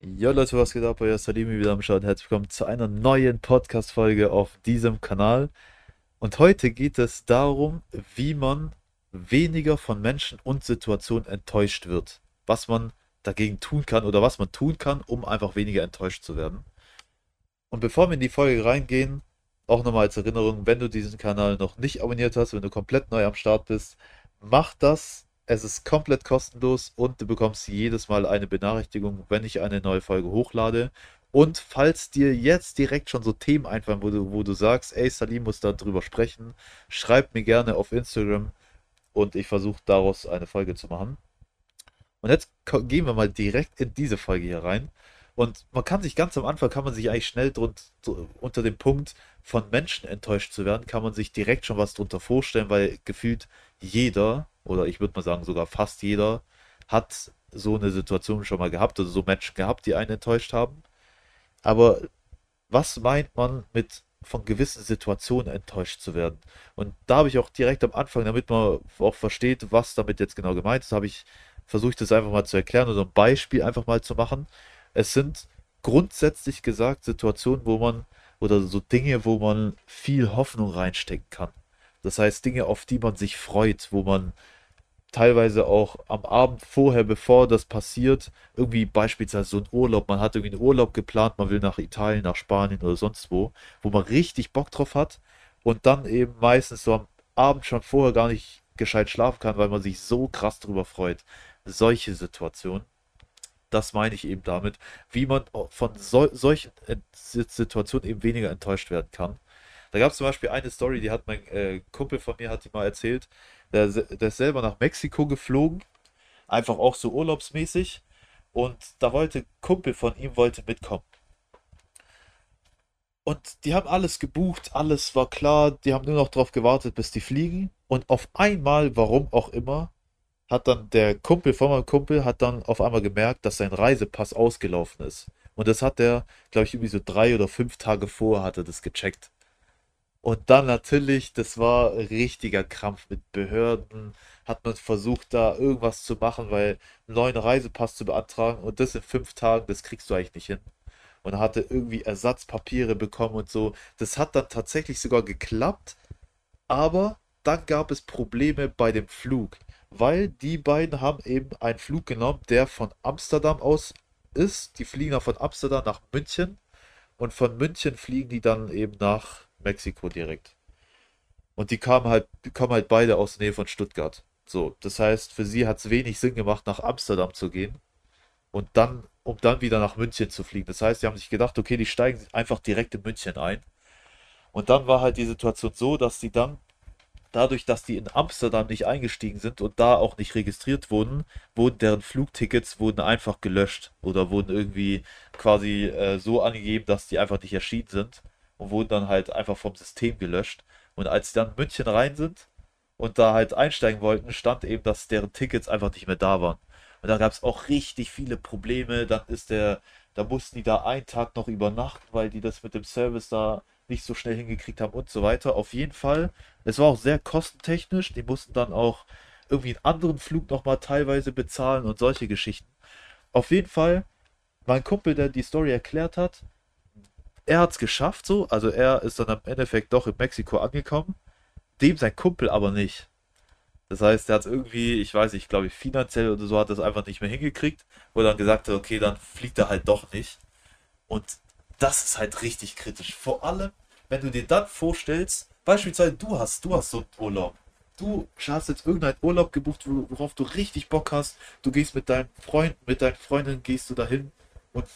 Jo Leute, was geht ab? Euer Salimi wieder am Start. Herzlich willkommen zu einer neuen Podcast-Folge auf diesem Kanal. Und heute geht es darum, wie man weniger von Menschen und Situationen enttäuscht wird. Was man dagegen tun kann oder was man tun kann, um einfach weniger enttäuscht zu werden. Und bevor wir in die Folge reingehen, auch nochmal als Erinnerung, wenn du diesen Kanal noch nicht abonniert hast, wenn du komplett neu am Start bist, mach das es ist komplett kostenlos und du bekommst jedes Mal eine Benachrichtigung, wenn ich eine neue Folge hochlade. Und falls dir jetzt direkt schon so Themen einfallen, wo du, wo du sagst, ey, Salim muss da drüber sprechen, schreib mir gerne auf Instagram und ich versuche daraus eine Folge zu machen. Und jetzt gehen wir mal direkt in diese Folge hier rein. Und man kann sich ganz am Anfang, kann man sich eigentlich schnell drunter, unter dem Punkt von Menschen enttäuscht zu werden, kann man sich direkt schon was drunter vorstellen, weil gefühlt jeder oder ich würde mal sagen sogar fast jeder, hat so eine Situation schon mal gehabt, also so Menschen gehabt, die einen enttäuscht haben. Aber was meint man mit von gewissen Situationen enttäuscht zu werden? Und da habe ich auch direkt am Anfang, damit man auch versteht, was damit jetzt genau gemeint ist, habe ich versucht, das einfach mal zu erklären oder ein Beispiel einfach mal zu machen. Es sind grundsätzlich gesagt Situationen, wo man oder so Dinge, wo man viel Hoffnung reinstecken kann. Das heißt Dinge, auf die man sich freut, wo man teilweise auch am Abend vorher, bevor das passiert, irgendwie beispielsweise so ein Urlaub, man hat irgendwie einen Urlaub geplant, man will nach Italien, nach Spanien oder sonst wo, wo man richtig Bock drauf hat und dann eben meistens so am Abend schon vorher gar nicht gescheit schlafen kann, weil man sich so krass drüber freut. Solche Situationen. Das meine ich eben damit, wie man von so, solchen Situationen eben weniger enttäuscht werden kann. Da gab es zum Beispiel eine Story, die hat mein äh, Kumpel von mir, hat die mal erzählt. Der, der ist selber nach Mexiko geflogen, einfach auch so urlaubsmäßig. Und da wollte Kumpel von ihm wollte mitkommen. Und die haben alles gebucht, alles war klar, die haben nur noch darauf gewartet, bis die fliegen. Und auf einmal, warum auch immer, hat dann der Kumpel von meinem Kumpel hat dann auf einmal gemerkt, dass sein Reisepass ausgelaufen ist. Und das hat er, glaube ich, irgendwie so drei oder fünf Tage vorher hat er das gecheckt. Und dann natürlich, das war richtiger Krampf mit Behörden, hat man versucht, da irgendwas zu machen, weil einen neuen Reisepass zu beantragen und das in fünf Tagen, das kriegst du eigentlich nicht hin. Und hatte irgendwie Ersatzpapiere bekommen und so. Das hat dann tatsächlich sogar geklappt, aber dann gab es Probleme bei dem Flug, weil die beiden haben eben einen Flug genommen, der von Amsterdam aus ist. Die fliegen dann von Amsterdam nach München und von München fliegen die dann eben nach Mexiko direkt. Und die kamen halt, kommen halt beide aus der Nähe von Stuttgart. So, das heißt, für sie hat es wenig Sinn gemacht, nach Amsterdam zu gehen und dann, um dann wieder nach München zu fliegen. Das heißt, sie haben sich gedacht, okay, die steigen einfach direkt in München ein. Und dann war halt die Situation so, dass sie dann, dadurch, dass die in Amsterdam nicht eingestiegen sind und da auch nicht registriert wurden, wurden deren Flugtickets wurden einfach gelöscht oder wurden irgendwie quasi äh, so angegeben, dass die einfach nicht erschienen sind und wurden dann halt einfach vom System gelöscht. Und als sie dann in München rein sind und da halt einsteigen wollten, stand eben, dass deren Tickets einfach nicht mehr da waren. Und da gab es auch richtig viele Probleme. Dann ist der, da mussten die da einen Tag noch übernachten, weil die das mit dem Service da nicht so schnell hingekriegt haben und so weiter. Auf jeden Fall, es war auch sehr kostentechnisch. Die mussten dann auch irgendwie einen anderen Flug nochmal teilweise bezahlen und solche Geschichten. Auf jeden Fall, mein Kumpel, der die Story erklärt hat, er hat es geschafft so, also er ist dann im Endeffekt doch in Mexiko angekommen, dem sein Kumpel aber nicht. Das heißt, er hat es irgendwie, ich weiß nicht, glaube ich, finanziell oder so hat es einfach nicht mehr hingekriegt, wo er dann gesagt hat, okay, dann fliegt er halt doch nicht. Und das ist halt richtig kritisch. Vor allem, wenn du dir dann vorstellst, beispielsweise du hast, du hast so einen Urlaub. Du hast jetzt irgendeinen Urlaub gebucht, worauf du richtig Bock hast. Du gehst mit deinen Freunden, mit deinen Freundinnen gehst du dahin und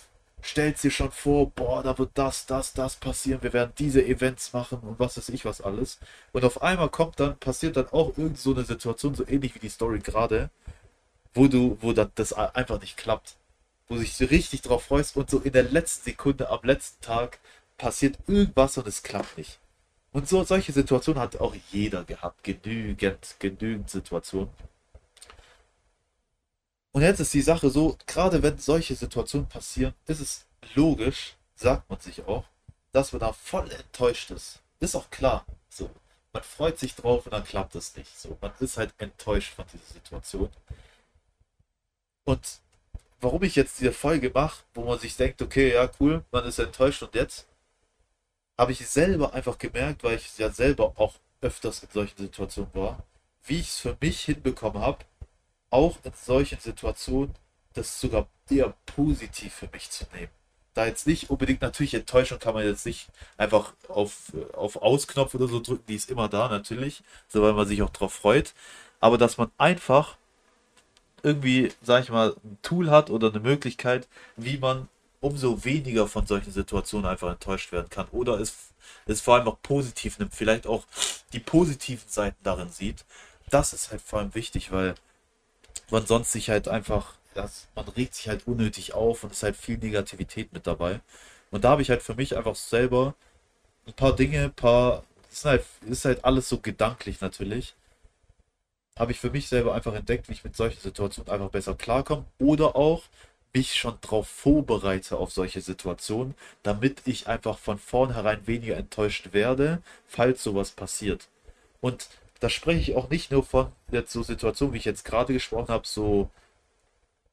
stellt dir schon vor, boah, da wird das, das, das passieren, wir werden diese Events machen und was weiß ich was alles. Und auf einmal kommt dann, passiert dann auch irgend so eine Situation, so ähnlich wie die Story gerade, wo du, wo dann das einfach nicht klappt. Wo so richtig drauf freust und so in der letzten Sekunde am letzten Tag passiert irgendwas und es klappt nicht. Und so solche Situationen hat auch jeder gehabt. Genügend, genügend Situationen. Und jetzt ist die Sache so, gerade wenn solche Situationen passieren, ist es logisch, sagt man sich auch, dass man da voll enttäuscht ist. Ist auch klar. So, man freut sich drauf und dann klappt es nicht. So, man ist halt enttäuscht von dieser Situation. Und warum ich jetzt diese Folge mache, wo man sich denkt, okay, ja, cool, man ist enttäuscht und jetzt, habe ich selber einfach gemerkt, weil ich ja selber auch öfters in solchen Situationen war, wie ich es für mich hinbekommen habe, auch in solchen Situationen das sogar eher positiv für mich zu nehmen. Da jetzt nicht unbedingt natürlich Enttäuschung kann man jetzt nicht einfach auf, auf Ausknopf oder so drücken, die ist immer da natürlich, so weil man sich auch drauf freut. Aber dass man einfach irgendwie, sag ich mal, ein Tool hat oder eine Möglichkeit, wie man umso weniger von solchen Situationen einfach enttäuscht werden kann. Oder es, es vor allem auch positiv nimmt, vielleicht auch die positiven Seiten darin sieht. Das ist halt vor allem wichtig, weil man sonst sich halt einfach, das, man regt sich halt unnötig auf und ist halt viel Negativität mit dabei. Und da habe ich halt für mich einfach selber ein paar Dinge, ein paar, ist halt, ist halt alles so gedanklich natürlich habe ich für mich selber einfach entdeckt, wie ich mit solchen Situationen einfach besser klarkomme oder auch mich schon darauf vorbereite auf solche Situationen, damit ich einfach von vornherein weniger enttäuscht werde, falls sowas passiert. Und da spreche ich auch nicht nur von jetzt so Situationen, wie ich jetzt gerade gesprochen habe, so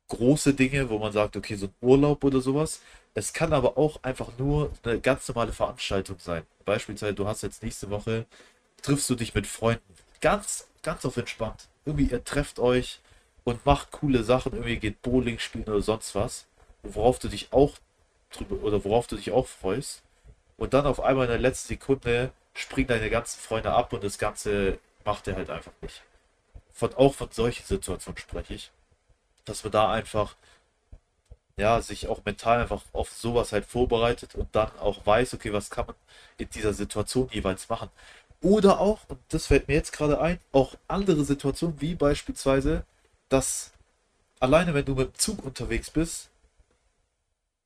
große Dinge, wo man sagt, okay, so ein Urlaub oder sowas. Es kann aber auch einfach nur eine ganz normale Veranstaltung sein. Beispielsweise, du hast jetzt nächste Woche, triffst du dich mit Freunden. Ganz ganz auf entspannt. Irgendwie ihr trefft euch und macht coole Sachen, irgendwie geht Bowling spielen oder sonst was, worauf du dich auch drüber oder worauf du dich auch freust. Und dann auf einmal in der letzten Sekunde springen deine ganzen Freunde ab und das Ganze macht er halt einfach nicht. Von, auch von solchen Situationen spreche ich. Dass man da einfach, ja, sich auch mental einfach auf sowas halt vorbereitet und dann auch weiß, okay, was kann man in dieser Situation jeweils machen. Oder auch, und das fällt mir jetzt gerade ein, auch andere Situationen, wie beispielsweise, dass alleine wenn du mit dem Zug unterwegs bist,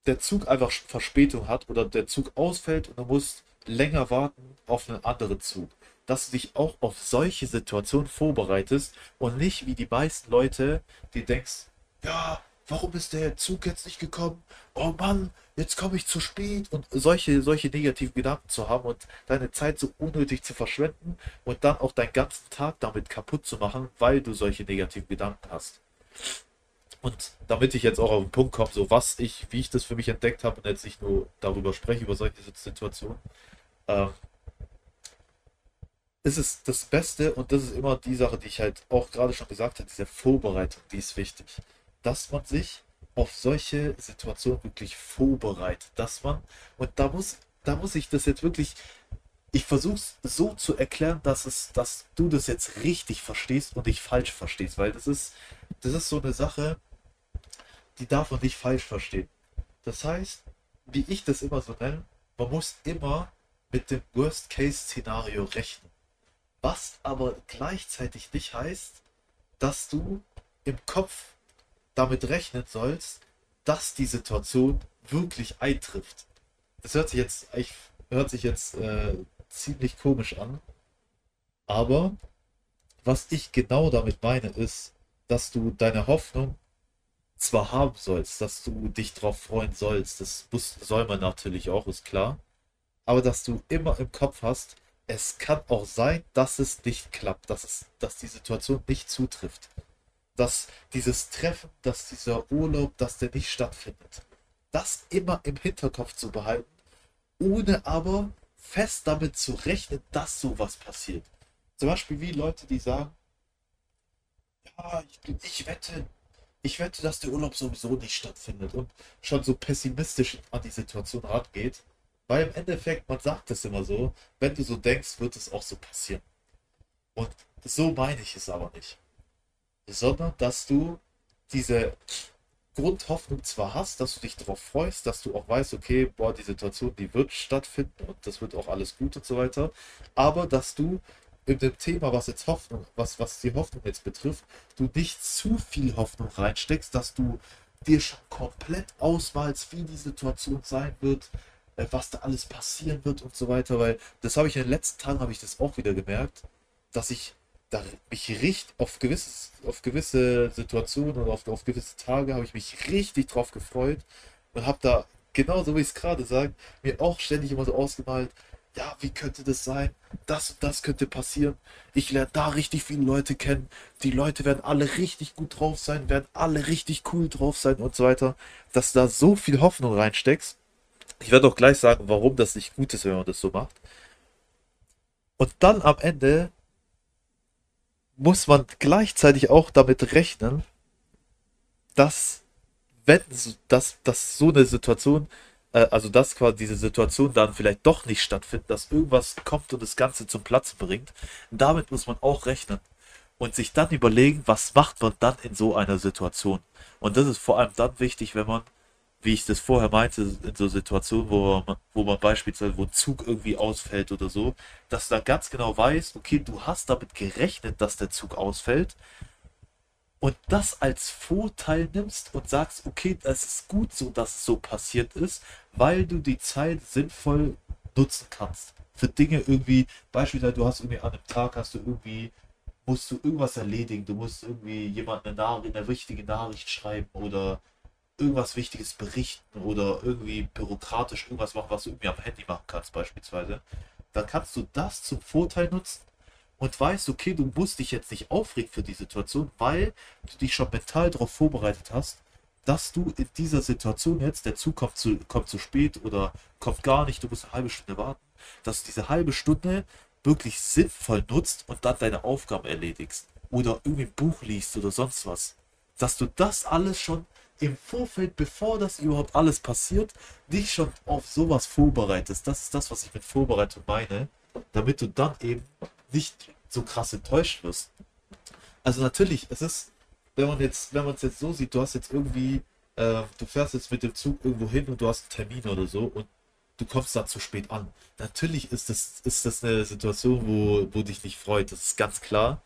der Zug einfach Verspätung hat oder der Zug ausfällt und du musst länger warten auf einen anderen Zug. Dass du dich auch auf solche Situationen vorbereitest und nicht wie die meisten Leute, die denkst, ja, warum ist der Zug jetzt nicht gekommen? Oh Mann, jetzt komme ich zu spät und solche, solche negativen Gedanken zu haben und deine Zeit so unnötig zu verschwenden und dann auch deinen ganzen Tag damit kaputt zu machen, weil du solche negativen Gedanken hast. Und damit ich jetzt auch auf den Punkt komme, so was ich, wie ich das für mich entdeckt habe und jetzt nicht nur darüber spreche, über solche Situationen, ähm, ist es das Beste und das ist immer die Sache, die ich halt auch gerade schon gesagt habe, diese Vorbereitung, die ist wichtig dass man sich auf solche Situationen wirklich vorbereitet, dass man, und da muss, da muss ich das jetzt wirklich, ich versuche es so zu erklären, dass es, dass du das jetzt richtig verstehst und nicht falsch verstehst, weil das ist, das ist so eine Sache, die darf man nicht falsch verstehen. Das heißt, wie ich das immer so nenne, man muss immer mit dem Worst-Case-Szenario rechnen. Was aber gleichzeitig nicht heißt, dass du im Kopf damit rechnen sollst, dass die Situation wirklich eintrifft. Das hört sich jetzt, ich, hört sich jetzt äh, ziemlich komisch an. Aber was ich genau damit meine, ist, dass du deine Hoffnung zwar haben sollst, dass du dich darauf freuen sollst, das muss, soll man natürlich auch, ist klar. Aber dass du immer im Kopf hast, es kann auch sein, dass es nicht klappt, dass, es, dass die Situation nicht zutrifft dass dieses Treffen, dass dieser Urlaub, dass der nicht stattfindet. Das immer im Hinterkopf zu behalten, ohne aber fest damit zu rechnen, dass sowas passiert. Zum Beispiel wie Leute, die sagen, ja, ich, ich wette, ich wette, dass der Urlaub sowieso nicht stattfindet und schon so pessimistisch an die Situation rangeht. Weil im Endeffekt, man sagt es immer so, wenn du so denkst, wird es auch so passieren. Und so meine ich es aber nicht sondern dass du diese Grundhoffnung zwar hast, dass du dich darauf freust, dass du auch weißt, okay, boah, die Situation, die wird stattfinden und das wird auch alles gut und so weiter, aber dass du in dem Thema, was jetzt Hoffnung, was, was die Hoffnung jetzt betrifft, du nicht zu viel Hoffnung reinsteckst, dass du dir schon komplett ausmalst, wie die Situation sein wird, was da alles passieren wird und so weiter, weil das habe ich in den letzten Tagen, habe ich das auch wieder gemerkt, dass ich da mich richtig auf, gewisses, auf gewisse Situationen oder auf, auf gewisse Tage habe ich mich richtig drauf gefreut und habe da, genauso wie ich es gerade sage, mir auch ständig immer so ausgemalt, ja, wie könnte das sein? Das und das könnte passieren. Ich lerne da richtig viele Leute kennen. Die Leute werden alle richtig gut drauf sein, werden alle richtig cool drauf sein und so weiter. Dass du da so viel Hoffnung reinsteckst. Ich werde auch gleich sagen, warum das nicht gut ist, wenn man das so macht. Und dann am Ende muss man gleichzeitig auch damit rechnen, dass wenn dass, dass so eine Situation äh, also dass quasi diese Situation dann vielleicht doch nicht stattfindet, dass irgendwas kommt und das Ganze zum Platz bringt. Damit muss man auch rechnen und sich dann überlegen, was macht man dann in so einer Situation. Und das ist vor allem dann wichtig, wenn man, wie ich das vorher meinte, in so Situationen, wo man, wo man beispielsweise, wo ein Zug irgendwie ausfällt oder so, dass du dann ganz genau weiß, okay, du hast damit gerechnet, dass der Zug ausfällt und das als Vorteil nimmst und sagst, okay, das ist gut so, dass es so passiert ist, weil du die Zeit sinnvoll nutzen kannst. Für Dinge irgendwie, beispielsweise du hast irgendwie an einem Tag hast du irgendwie, musst du irgendwas erledigen, du musst irgendwie jemand eine, Nachricht, eine wichtige Nachricht schreiben oder irgendwas Wichtiges berichten oder irgendwie bürokratisch irgendwas machen, was du irgendwie am Handy machen kannst beispielsweise. Dann kannst du das zum Vorteil nutzen und weißt, okay, du musst dich jetzt nicht aufregen für die Situation, weil du dich schon mental darauf vorbereitet hast, dass du in dieser Situation jetzt, der Zug kommt zu, kommt zu spät oder kommt gar nicht, du musst eine halbe Stunde warten, dass du diese halbe Stunde wirklich sinnvoll nutzt und dann deine Aufgaben erledigst. Oder irgendwie ein Buch liest oder sonst was. Dass du das alles schon im Vorfeld, bevor das überhaupt alles passiert, dich schon auf sowas vorbereitest. Das ist das, was ich mit Vorbereitung meine. Damit du dann eben nicht so krass enttäuscht wirst. Also natürlich, es ist, wenn man jetzt, wenn man es jetzt so sieht, du hast jetzt irgendwie, äh, du fährst jetzt mit dem Zug irgendwo hin und du hast einen Termin oder so und du kommst da zu spät an. Natürlich ist das, ist das eine Situation, wo, wo dich nicht freut, das ist ganz klar.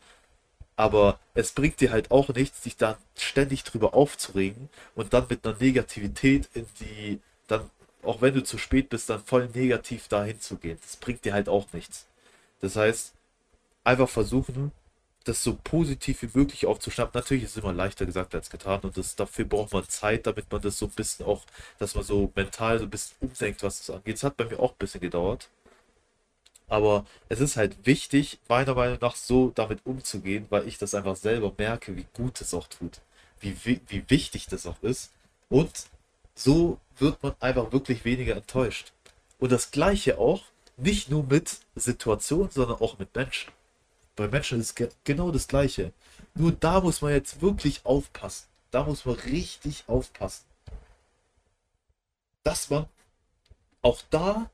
Aber es bringt dir halt auch nichts, dich dann ständig drüber aufzuregen und dann mit einer Negativität in die, dann, auch wenn du zu spät bist, dann voll negativ dahin zu gehen. Das bringt dir halt auch nichts. Das heißt, einfach versuchen, das so positiv wie möglich aufzuschnappen. Natürlich ist es immer leichter gesagt als getan und das, dafür braucht man Zeit, damit man das so ein bisschen auch, dass man so mental so ein bisschen umdenkt, was das angeht. Es hat bei mir auch ein bisschen gedauert. Aber es ist halt wichtig, meiner Meinung nach, so damit umzugehen, weil ich das einfach selber merke, wie gut es auch tut. Wie, wie, wichtig das auch ist. Und so wird man einfach wirklich weniger enttäuscht. Und das Gleiche auch, nicht nur mit Situationen, sondern auch mit Menschen. Bei Menschen ist genau das Gleiche. Nur da muss man jetzt wirklich aufpassen. Da muss man richtig aufpassen. Dass man auch da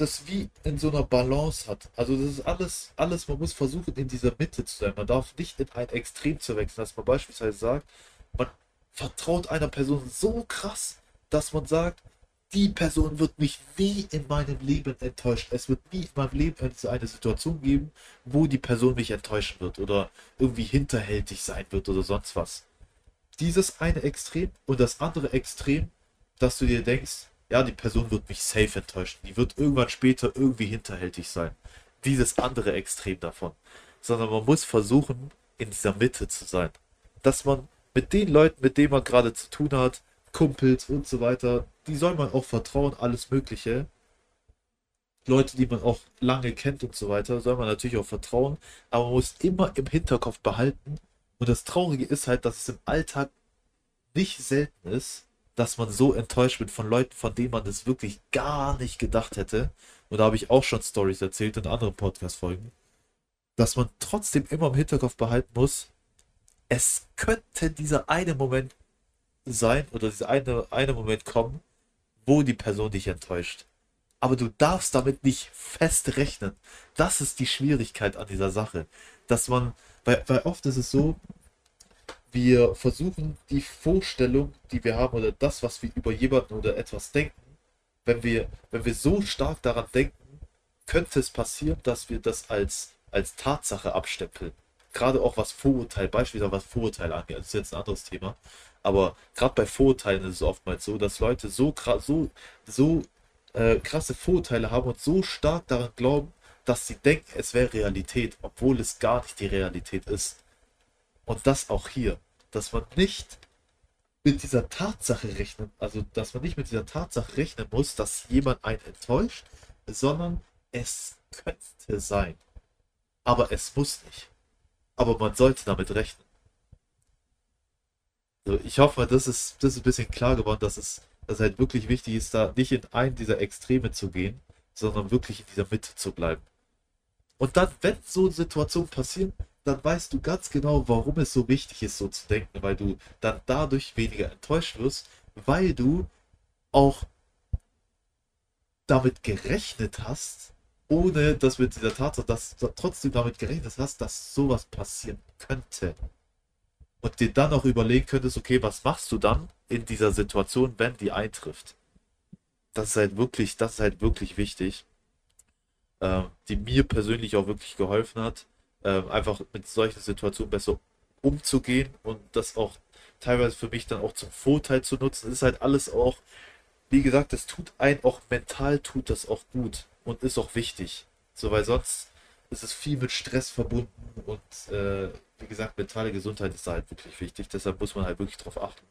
das wie in so einer Balance hat. Also das ist alles, alles, man muss versuchen, in dieser Mitte zu sein. Man darf nicht in ein Extrem zu wechseln, dass man beispielsweise sagt, man vertraut einer Person so krass, dass man sagt, die Person wird mich nie in meinem Leben enttäuschen. Es wird nie in meinem Leben eine Situation geben, wo die Person mich enttäuschen wird oder irgendwie hinterhältig sein wird oder sonst was. Dieses eine Extrem und das andere Extrem, dass du dir denkst, ja, die Person wird mich safe enttäuschen. Die wird irgendwann später irgendwie hinterhältig sein. Dieses andere Extrem davon. Sondern man muss versuchen, in dieser Mitte zu sein. Dass man mit den Leuten, mit denen man gerade zu tun hat, Kumpels und so weiter, die soll man auch vertrauen, alles Mögliche. Leute, die man auch lange kennt und so weiter, soll man natürlich auch vertrauen, aber man muss immer im Hinterkopf behalten. Und das Traurige ist halt, dass es im Alltag nicht selten ist, dass man so enttäuscht wird von Leuten, von denen man das wirklich gar nicht gedacht hätte. Und da habe ich auch schon Stories erzählt in anderen Podcast-Folgen, dass man trotzdem immer im Hinterkopf behalten muss, es könnte dieser eine Moment sein oder dieser eine, eine Moment kommen, wo die Person dich enttäuscht. Aber du darfst damit nicht fest rechnen. Das ist die Schwierigkeit an dieser Sache. Dass man, weil, weil oft ist es so, wir versuchen die Vorstellung, die wir haben, oder das, was wir über jemanden oder etwas denken, wenn wir, wenn wir so stark daran denken, könnte es passieren, dass wir das als, als Tatsache abstempeln. Gerade auch was Vorurteil, beispielsweise was Vorurteil angeht, das ist jetzt ein anderes Thema. Aber gerade bei Vorurteilen ist es oftmals so, dass Leute so, so, so äh, krasse Vorurteile haben und so stark daran glauben, dass sie denken, es wäre Realität, obwohl es gar nicht die Realität ist. Und das auch hier, dass man nicht mit dieser Tatsache rechnen, also dass man nicht mit dieser Tatsache rechnen muss, dass jemand einen enttäuscht, sondern es könnte sein. Aber es muss nicht. Aber man sollte damit rechnen. So, ich hoffe, das ist, das ist ein bisschen klar geworden, dass es, dass halt wirklich wichtig ist, da nicht in einen dieser Extreme zu gehen, sondern wirklich in dieser Mitte zu bleiben. Und dann, wenn so Situationen passieren, dann weißt du ganz genau, warum es so wichtig ist, so zu denken, weil du dann dadurch weniger enttäuscht wirst, weil du auch damit gerechnet hast, ohne dass mit dieser Tatsache, dass du trotzdem damit gerechnet hast, dass sowas passieren könnte. Und dir dann auch überlegen könntest, okay, was machst du dann in dieser Situation, wenn die eintrifft? Das ist halt wirklich, das ist halt wirklich wichtig, äh, die mir persönlich auch wirklich geholfen hat, äh, einfach mit solchen Situationen besser umzugehen und das auch teilweise für mich dann auch zum Vorteil zu nutzen. Ist halt alles auch, wie gesagt, das tut einen auch mental, tut das auch gut und ist auch wichtig. So, weil sonst ist es viel mit Stress verbunden und äh, wie gesagt, mentale Gesundheit ist da halt wirklich wichtig. Deshalb muss man halt wirklich drauf achten.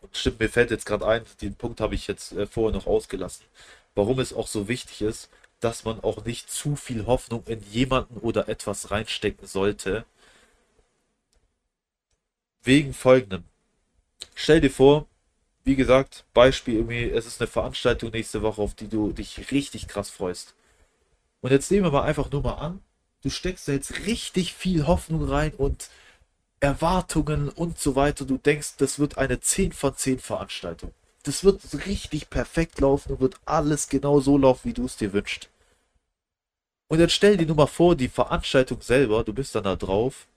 Und stimmt, mir fällt jetzt gerade ein, den Punkt habe ich jetzt äh, vorher noch ausgelassen, warum es auch so wichtig ist, dass man auch nicht zu viel Hoffnung in jemanden oder etwas reinstecken sollte. Wegen folgendem. Stell dir vor, wie gesagt, Beispiel irgendwie, es ist eine Veranstaltung nächste Woche, auf die du dich richtig krass freust. Und jetzt nehmen wir mal einfach nur mal an, du steckst da jetzt richtig viel Hoffnung rein und Erwartungen und so weiter. Du denkst, das wird eine 10 von 10 Veranstaltung. Das wird richtig perfekt laufen und wird alles genau so laufen, wie du es dir wünschst. Und jetzt stell dir nur mal vor, die Veranstaltung selber, du bist dann da drauf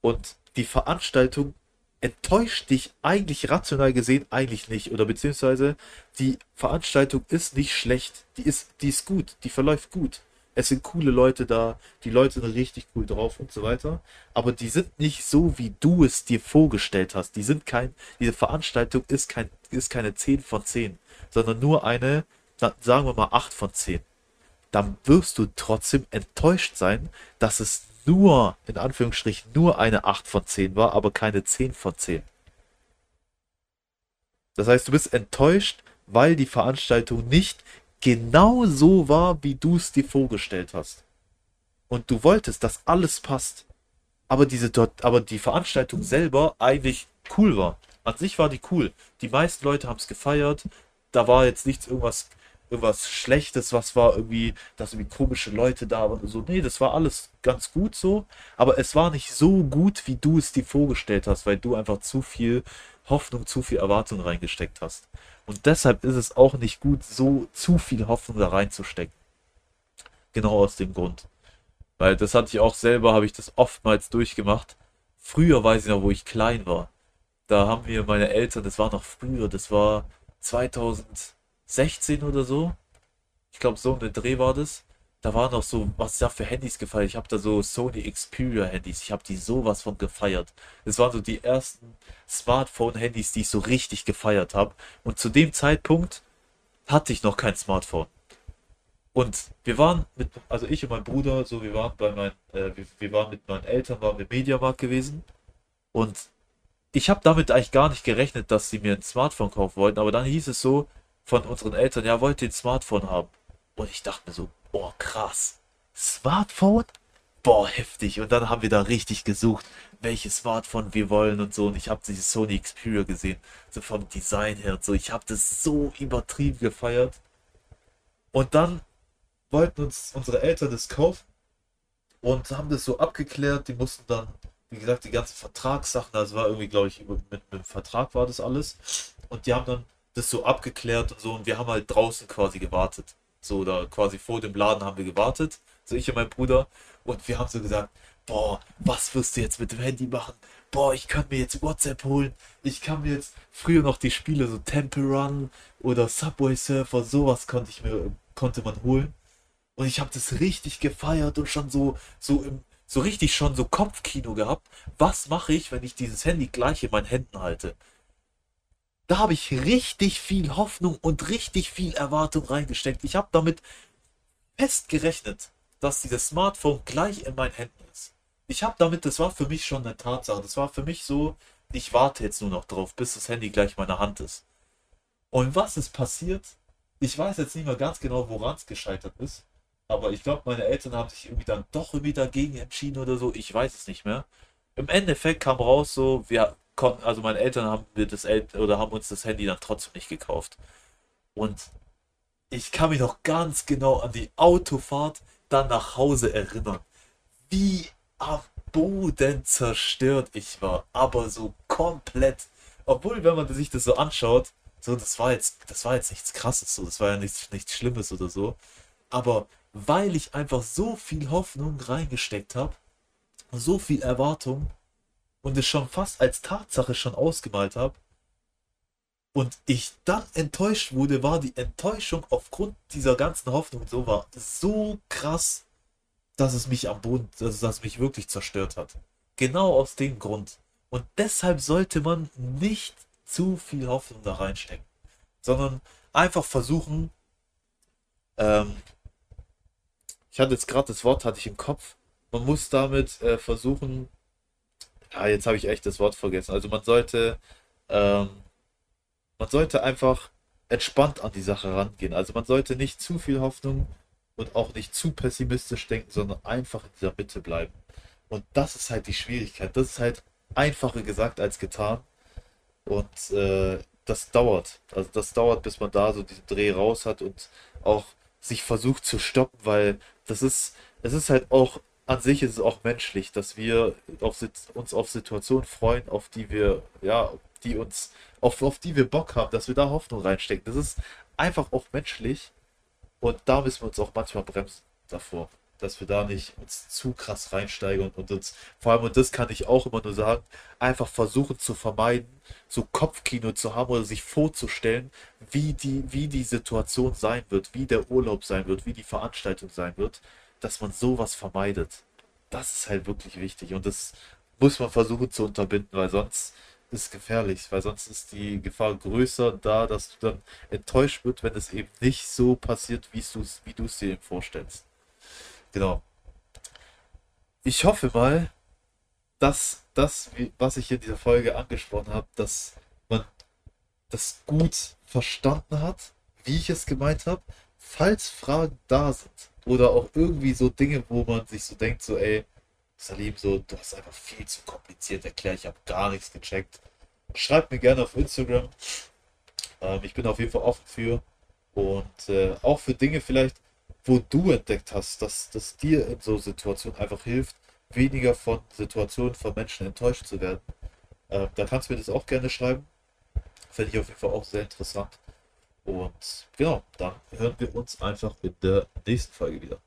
und die Veranstaltung enttäuscht dich eigentlich rational gesehen eigentlich nicht. Oder beziehungsweise die Veranstaltung ist nicht schlecht. Die ist, die ist gut, die verläuft gut es sind coole Leute da, die Leute sind richtig cool drauf und so weiter. Aber die sind nicht so, wie du es dir vorgestellt hast. Die sind kein, diese Veranstaltung ist kein, ist keine 10 von 10, sondern nur eine, sagen wir mal 8 von 10. Dann wirst du trotzdem enttäuscht sein, dass es nur, in Anführungsstrichen, nur eine 8 von 10 war, aber keine 10 von 10. Das heißt, du bist enttäuscht, weil die Veranstaltung nicht genau so war, wie du es dir vorgestellt hast. Und du wolltest, dass alles passt. Aber diese aber die Veranstaltung selber eigentlich cool war. An sich war die cool. Die meisten Leute haben es gefeiert. Da war jetzt nichts irgendwas, irgendwas Schlechtes, was war irgendwie, dass irgendwie komische Leute da waren. So, nee, das war alles ganz gut so. Aber es war nicht so gut, wie du es dir vorgestellt hast, weil du einfach zu viel Hoffnung, zu viel Erwartung reingesteckt hast. Und deshalb ist es auch nicht gut, so zu viel Hoffnung da reinzustecken. Genau aus dem Grund. Weil das hatte ich auch selber, habe ich das oftmals durchgemacht. Früher weiß ich noch, wo ich klein war. Da haben wir meine Eltern, das war noch früher, das war 2016 oder so. Ich glaube, so ein Dreh war das da war noch so, was da für Handys gefeiert. Ich habe da so Sony Xperia Handys. Ich habe die sowas von gefeiert. Das waren so die ersten Smartphone-Handys, die ich so richtig gefeiert habe. Und zu dem Zeitpunkt hatte ich noch kein Smartphone. Und wir waren mit, also ich und mein Bruder, so wir waren bei meinen, äh, wir, wir, waren mit meinen Eltern, waren wir im Mediamarkt gewesen. Und ich habe damit eigentlich gar nicht gerechnet, dass sie mir ein Smartphone kaufen wollten. Aber dann hieß es so von unseren Eltern, ja, wollt ihr ein Smartphone haben? Und ich dachte mir so, boah, krass. Smartphone? Boah, heftig. Und dann haben wir da richtig gesucht, welches Smartphone wir wollen und so. Und ich habe dieses Sony Xperia gesehen, so vom Design her und so. Ich habe das so übertrieben gefeiert. Und dann wollten uns unsere Eltern das kaufen und haben das so abgeklärt. Die mussten dann, wie gesagt, die ganzen Vertragssachen, das war irgendwie, glaube ich, mit, mit einem Vertrag war das alles. Und die haben dann das so abgeklärt und so. Und wir haben halt draußen quasi gewartet. So, da quasi vor dem Laden haben wir gewartet. So ich und mein Bruder. Und wir haben so gesagt, boah, was wirst du jetzt mit dem Handy machen? Boah, ich kann mir jetzt WhatsApp holen. Ich kann mir jetzt früher noch die Spiele, so Temple Run oder Subway Surfer, sowas konnte ich mir, konnte man holen. Und ich habe das richtig gefeiert und schon so, so im, so richtig schon so Kopfkino gehabt. Was mache ich, wenn ich dieses Handy gleich in meinen Händen halte? Da habe ich richtig viel Hoffnung und richtig viel Erwartung reingesteckt. Ich habe damit fest gerechnet, dass dieses Smartphone gleich in meinen Händen ist. Ich habe damit, das war für mich schon eine Tatsache. Das war für mich so, ich warte jetzt nur noch drauf, bis das Handy gleich in meiner Hand ist. Und was ist passiert? ich weiß jetzt nicht mehr ganz genau, woran es gescheitert ist. Aber ich glaube, meine Eltern haben sich irgendwie dann doch irgendwie dagegen entschieden oder so. Ich weiß es nicht mehr. Im Endeffekt kam raus so, wir konnten, also meine Eltern haben mir das El oder haben uns das Handy dann trotzdem nicht gekauft. Und ich kann mich noch ganz genau an die Autofahrt dann nach Hause erinnern. Wie am Boden zerstört ich war. Aber so komplett. Obwohl, wenn man sich das so anschaut, so, das war jetzt, das war jetzt nichts krasses, so, das war ja nichts, nichts Schlimmes oder so. Aber weil ich einfach so viel Hoffnung reingesteckt habe, so viel Erwartung und es schon fast als Tatsache schon ausgemalt habe und ich dann enttäuscht wurde, war die Enttäuschung aufgrund dieser ganzen Hoffnung so war so krass, dass es mich am Boden, dass es mich wirklich zerstört hat. Genau aus dem Grund. Und deshalb sollte man nicht zu viel Hoffnung da reinstecken, sondern einfach versuchen, ähm, ich hatte jetzt gerade das Wort, hatte ich im Kopf. Man muss damit äh, versuchen, ja, jetzt habe ich echt das Wort vergessen. Also man sollte, ähm, man sollte einfach entspannt an die Sache rangehen. Also man sollte nicht zu viel Hoffnung und auch nicht zu pessimistisch denken, sondern einfach in dieser Mitte bleiben. Und das ist halt die Schwierigkeit. Das ist halt einfacher gesagt als getan. Und äh, das dauert. Also das dauert, bis man da so diesen Dreh raus hat und auch sich versucht zu stoppen, weil das ist, es ist halt auch, an sich ist es auch menschlich, dass wir auf, uns auf Situationen freuen, auf die wir, ja, die uns, auf, auf die wir Bock haben, dass wir da Hoffnung reinstecken. Das ist einfach auch menschlich und da müssen wir uns auch manchmal bremsen davor dass wir da nicht uns zu krass reinsteigern und uns, vor allem, und das kann ich auch immer nur sagen, einfach versuchen zu vermeiden, so Kopfkino zu haben oder sich vorzustellen, wie die, wie die Situation sein wird, wie der Urlaub sein wird, wie die Veranstaltung sein wird, dass man sowas vermeidet. Das ist halt wirklich wichtig und das muss man versuchen zu unterbinden, weil sonst ist es gefährlich, weil sonst ist die Gefahr größer da, dass du dann enttäuscht wird, wenn es eben nicht so passiert, wie du es dir vorstellst. Genau. Ich hoffe mal, dass das, was ich in dieser Folge angesprochen habe, dass man das gut verstanden hat, wie ich es gemeint habe. Falls Fragen da sind oder auch irgendwie so Dinge, wo man sich so denkt, so ey, Salim, so, du hast einfach viel zu kompliziert erklärt, ich habe gar nichts gecheckt. Schreibt mir gerne auf Instagram. Ähm, ich bin auf jeden Fall offen für. Und äh, auch für Dinge vielleicht, wo du entdeckt hast, dass das dir in so Situationen einfach hilft, weniger von Situationen von Menschen enttäuscht zu werden. Äh, da kannst du mir das auch gerne schreiben. Fände ich auf jeden Fall auch sehr interessant. Und genau, dann hören wir uns einfach in der nächsten Folge wieder.